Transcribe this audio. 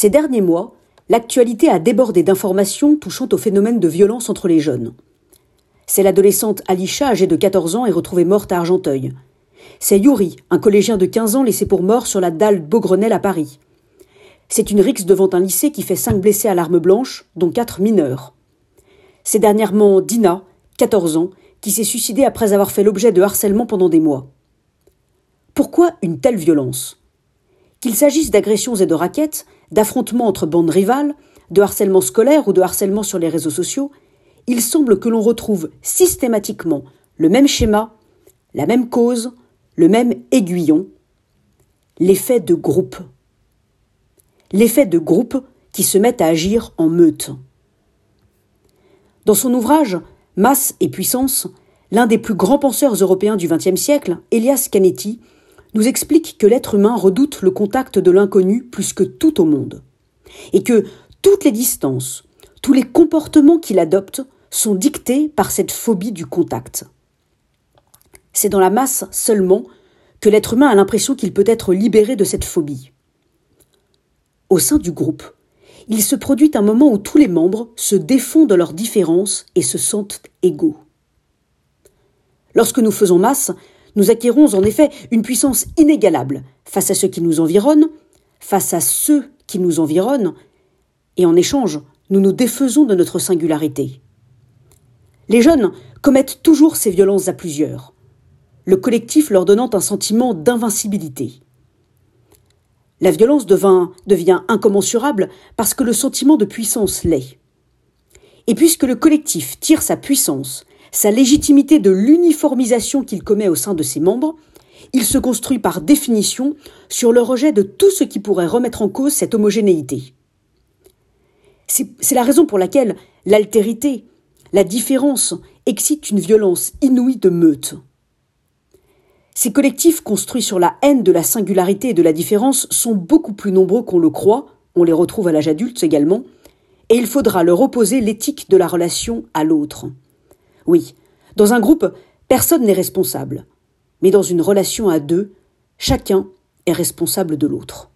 Ces derniers mois, l'actualité a débordé d'informations touchant au phénomène de violence entre les jeunes. C'est l'adolescente Alisha, âgée de 14 ans, est retrouvée morte à Argenteuil. C'est Yuri, un collégien de 15 ans laissé pour mort sur la dalle Beaugrenelle à Paris. C'est une rixe devant un lycée qui fait cinq blessés à l'arme blanche, dont quatre mineurs. C'est dernièrement Dina, 14 ans, qui s'est suicidée après avoir fait l'objet de harcèlement pendant des mois. Pourquoi une telle violence? Qu'il s'agisse d'agressions et de raquettes, d'affrontements entre bandes rivales, de harcèlement scolaire ou de harcèlement sur les réseaux sociaux, il semble que l'on retrouve systématiquement le même schéma, la même cause, le même aiguillon, l'effet de groupe. L'effet de groupe qui se met à agir en meute. Dans son ouvrage Masse et puissance, l'un des plus grands penseurs européens du XXe siècle, Elias Canetti, nous explique que l'être humain redoute le contact de l'inconnu plus que tout au monde, et que toutes les distances, tous les comportements qu'il adopte sont dictés par cette phobie du contact. C'est dans la masse seulement que l'être humain a l'impression qu'il peut être libéré de cette phobie. Au sein du groupe, il se produit un moment où tous les membres se défont de leurs différences et se sentent égaux. Lorsque nous faisons masse, nous acquérons en effet une puissance inégalable face à ceux qui nous environnent, face à ceux qui nous environnent, et en échange, nous nous défaisons de notre singularité. Les jeunes commettent toujours ces violences à plusieurs, le collectif leur donnant un sentiment d'invincibilité. La violence devient incommensurable parce que le sentiment de puissance l'est. Et puisque le collectif tire sa puissance, sa légitimité de l'uniformisation qu'il commet au sein de ses membres, il se construit par définition sur le rejet de tout ce qui pourrait remettre en cause cette homogénéité. C'est la raison pour laquelle l'altérité, la différence, excite une violence inouïe de meute. Ces collectifs construits sur la haine de la singularité et de la différence sont beaucoup plus nombreux qu'on le croit, on les retrouve à l'âge adulte également, et il faudra leur opposer l'éthique de la relation à l'autre. Oui, dans un groupe, personne n'est responsable, mais dans une relation à deux, chacun est responsable de l'autre.